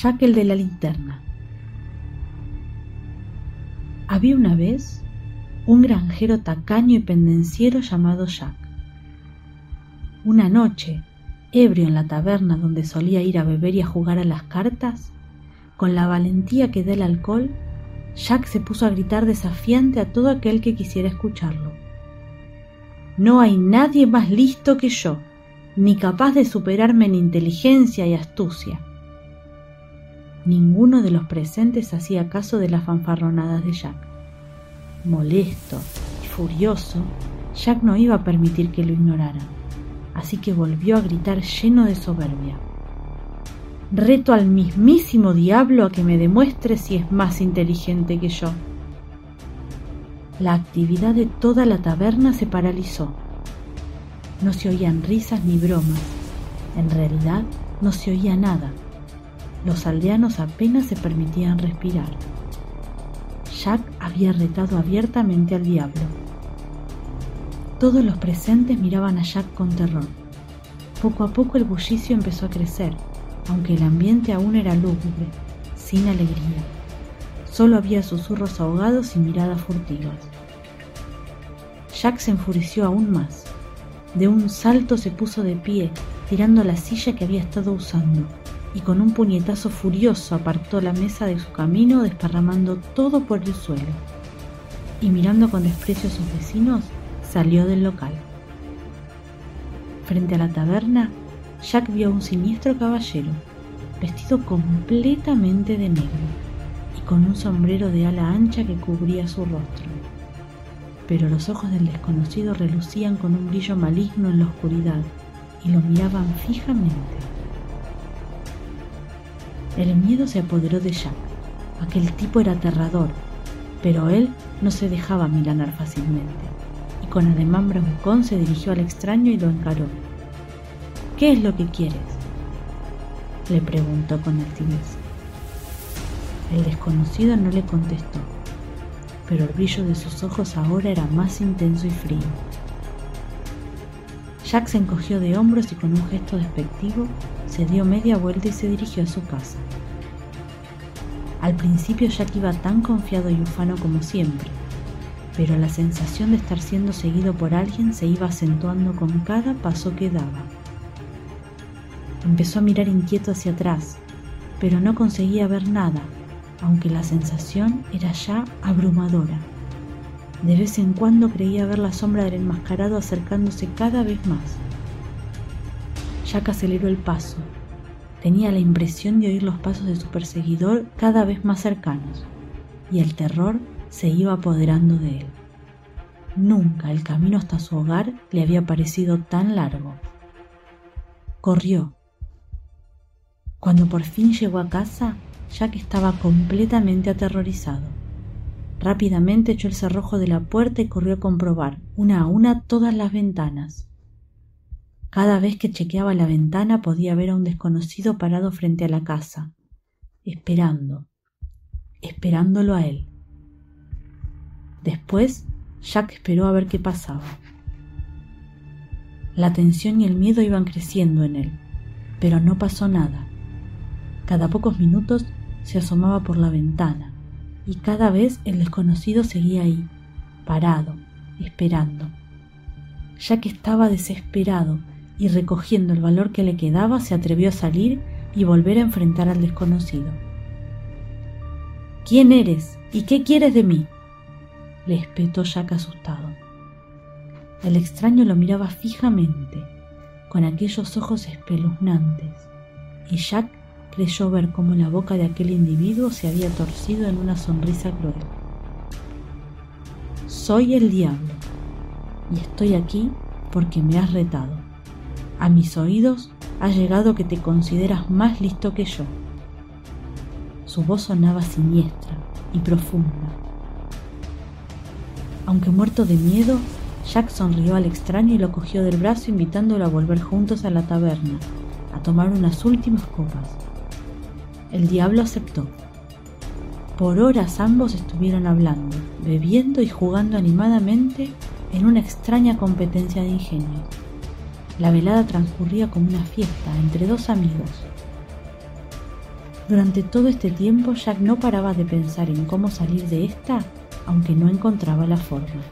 Jack el de la linterna. Había una vez un granjero tacaño y pendenciero llamado Jack. Una noche, ebrio en la taberna donde solía ir a beber y a jugar a las cartas, con la valentía que da el alcohol, Jack se puso a gritar desafiante a todo aquel que quisiera escucharlo. No hay nadie más listo que yo, ni capaz de superarme en inteligencia y astucia. Ninguno de los presentes hacía caso de las fanfarronadas de Jack. Molesto y furioso, Jack no iba a permitir que lo ignoraran, así que volvió a gritar lleno de soberbia. Reto al mismísimo diablo a que me demuestre si es más inteligente que yo. La actividad de toda la taberna se paralizó. No se oían risas ni bromas. En realidad no se oía nada. Los aldeanos apenas se permitían respirar. Jack había retado abiertamente al diablo. Todos los presentes miraban a Jack con terror. Poco a poco el bullicio empezó a crecer, aunque el ambiente aún era lúgubre, sin alegría. Solo había susurros ahogados y miradas furtivas. Jack se enfureció aún más. De un salto se puso de pie, tirando la silla que había estado usando, y con un puñetazo furioso apartó la mesa de su camino, desparramando todo por el suelo. Y mirando con desprecio a sus vecinos, salió del local. Frente a la taberna, Jack vio a un siniestro caballero, vestido completamente de negro y con un sombrero de ala ancha que cubría su rostro. Pero los ojos del desconocido relucían con un brillo maligno en la oscuridad y lo miraban fijamente. El miedo se apoderó de Jack. Aquel tipo era aterrador, pero él no se dejaba milanar fácilmente, y con ademán bravucón se dirigió al extraño y lo encaró. ¿Qué es lo que quieres? le preguntó con altivez. El desconocido no le contestó, pero el brillo de sus ojos ahora era más intenso y frío. Jack se encogió de hombros y con un gesto despectivo se dio media vuelta y se dirigió a su casa. Al principio Jack iba tan confiado y ufano como siempre, pero la sensación de estar siendo seguido por alguien se iba acentuando con cada paso que daba. Empezó a mirar inquieto hacia atrás, pero no conseguía ver nada, aunque la sensación era ya abrumadora. De vez en cuando creía ver la sombra del enmascarado acercándose cada vez más. Jack aceleró el paso. Tenía la impresión de oír los pasos de su perseguidor cada vez más cercanos, y el terror se iba apoderando de él. Nunca el camino hasta su hogar le había parecido tan largo. Corrió, cuando por fin llegó a casa, Jack estaba completamente aterrorizado. Rápidamente echó el cerrojo de la puerta y corrió a comprobar, una a una, todas las ventanas. Cada vez que chequeaba la ventana podía ver a un desconocido parado frente a la casa, esperando, esperándolo a él. Después, Jack esperó a ver qué pasaba. La tensión y el miedo iban creciendo en él, pero no pasó nada. Cada pocos minutos se asomaba por la ventana y cada vez el desconocido seguía ahí, parado, esperando. Que estaba desesperado y recogiendo el valor que le quedaba, se atrevió a salir y volver a enfrentar al desconocido. ¿Quién eres y qué quieres de mí? le espetó Jack asustado. El extraño lo miraba fijamente, con aquellos ojos espeluznantes, y Jack creyó ver cómo la boca de aquel individuo se había torcido en una sonrisa cruel. Soy el diablo y estoy aquí porque me has retado. A mis oídos ha llegado que te consideras más listo que yo. Su voz sonaba siniestra y profunda. Aunque muerto de miedo, Jack sonrió al extraño y lo cogió del brazo invitándolo a volver juntos a la taberna, a tomar unas últimas copas. El diablo aceptó. Por horas ambos estuvieron hablando, bebiendo y jugando animadamente en una extraña competencia de ingenio. La velada transcurría como una fiesta entre dos amigos. Durante todo este tiempo Jack no paraba de pensar en cómo salir de esta, aunque no encontraba la forma.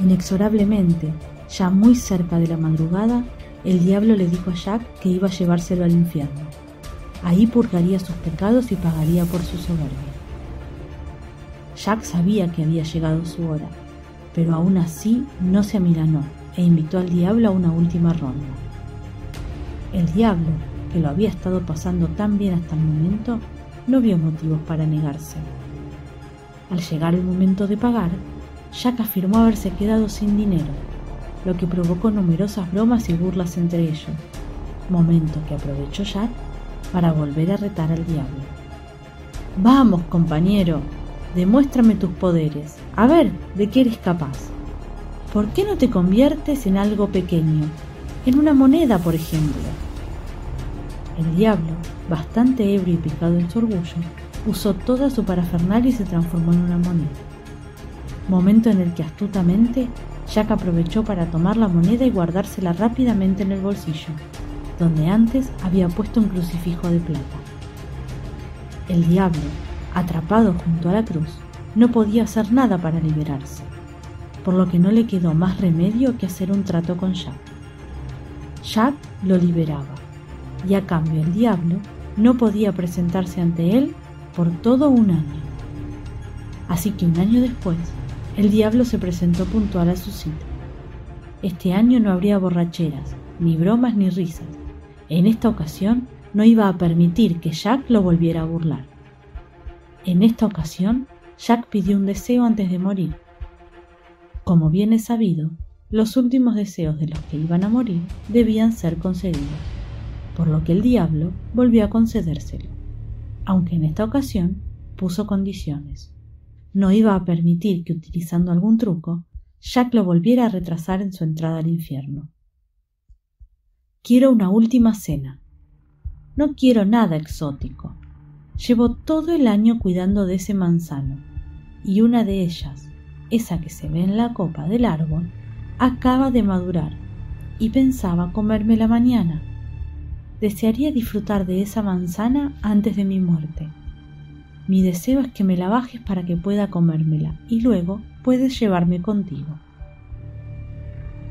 Inexorablemente, ya muy cerca de la madrugada, el diablo le dijo a Jack que iba a llevárselo al infierno. Ahí purgaría sus pecados y pagaría por su soberbia. Jack sabía que había llegado su hora, pero aún así no se amilanó e invitó al diablo a una última ronda. El diablo, que lo había estado pasando tan bien hasta el momento, no vio motivos para negarse. Al llegar el momento de pagar, Jack afirmó haberse quedado sin dinero, lo que provocó numerosas bromas y burlas entre ellos, momento que aprovechó Jack para volver a retar al diablo. Vamos, compañero, demuéstrame tus poderes, a ver de qué eres capaz. ¿Por qué no te conviertes en algo pequeño, en una moneda, por ejemplo? El diablo, bastante ebrio y picado en su orgullo, usó toda su parafernalia y se transformó en una moneda. Momento en el que astutamente Jack aprovechó para tomar la moneda y guardársela rápidamente en el bolsillo, donde antes había puesto un crucifijo de plata. El diablo, atrapado junto a la cruz, no podía hacer nada para liberarse, por lo que no le quedó más remedio que hacer un trato con Jack. Jack lo liberaba, y a cambio el diablo no podía presentarse ante él por todo un año. Así que un año después, el diablo se presentó puntual a su cita. Este año no habría borracheras, ni bromas ni risas. En esta ocasión no iba a permitir que Jack lo volviera a burlar. En esta ocasión, Jack pidió un deseo antes de morir. Como bien es sabido, los últimos deseos de los que iban a morir debían ser concedidos, por lo que el diablo volvió a concedérselo aunque en esta ocasión puso condiciones. No iba a permitir que utilizando algún truco, Jack lo volviera a retrasar en su entrada al infierno. Quiero una última cena. No quiero nada exótico. Llevo todo el año cuidando de ese manzano, y una de ellas, esa que se ve en la copa del árbol, acaba de madurar, y pensaba comérmela mañana desearía disfrutar de esa manzana antes de mi muerte. Mi deseo es que me la bajes para que pueda comérmela y luego puedes llevarme contigo.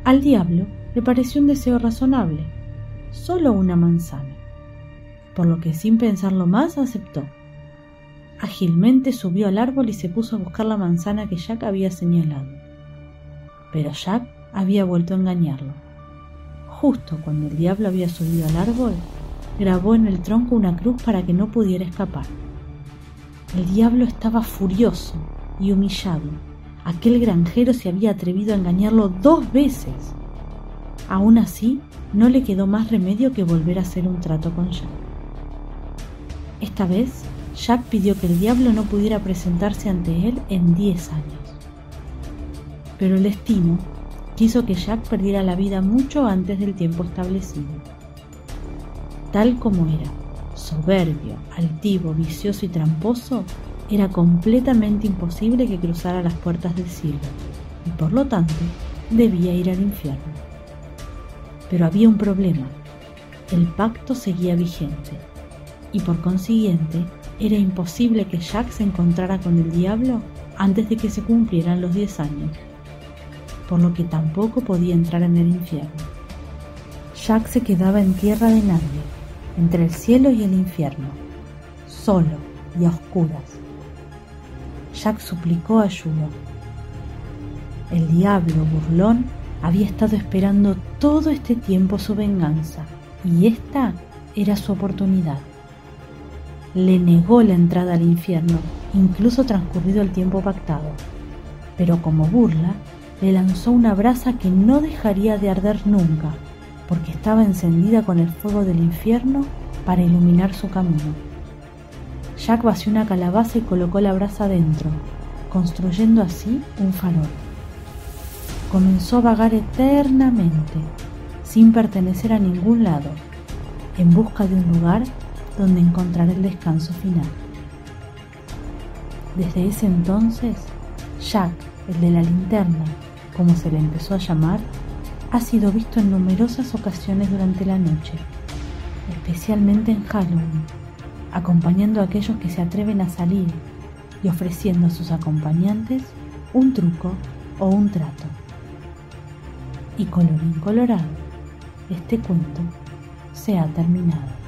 Al diablo le pareció un deseo razonable, solo una manzana, por lo que sin pensarlo más aceptó. Ágilmente subió al árbol y se puso a buscar la manzana que Jack había señalado. Pero Jack había vuelto a engañarlo Justo cuando el diablo había subido al árbol, grabó en el tronco una cruz para que no pudiera escapar. El diablo estaba furioso y humillado. Aquel granjero se había atrevido a engañarlo dos veces. Aún así, no le quedó más remedio que volver a hacer un trato con Jack. Esta vez, Jack pidió que el diablo no pudiera presentarse ante él en diez años. Pero el destino quiso que Jack perdiera la vida mucho antes del tiempo establecido. Tal como era, soberbio, altivo, vicioso y tramposo, era completamente imposible que cruzara las puertas del cielo y por lo tanto debía ir al infierno. Pero había un problema. El pacto seguía vigente y por consiguiente era imposible que Jack se encontrara con el diablo antes de que se cumplieran los 10 años por lo que tampoco podía entrar en el infierno. Jack se quedaba en tierra de nadie, entre el cielo y el infierno, solo y a oscuras. Jack suplicó ayuda. El diablo burlón había estado esperando todo este tiempo su venganza y esta era su oportunidad. Le negó la entrada al infierno, incluso transcurrido el tiempo pactado, pero como burla le lanzó una brasa que no dejaría de arder nunca, porque estaba encendida con el fuego del infierno para iluminar su camino. Jack vació una calabaza y colocó la brasa dentro, construyendo así un farol. Comenzó a vagar eternamente, sin pertenecer a ningún lado, en busca de un lugar donde encontrar el descanso final. Desde ese entonces, Jack, el de la linterna, como se le empezó a llamar, ha sido visto en numerosas ocasiones durante la noche, especialmente en Halloween, acompañando a aquellos que se atreven a salir y ofreciendo a sus acompañantes un truco o un trato. Y colorín colorado, este cuento se ha terminado.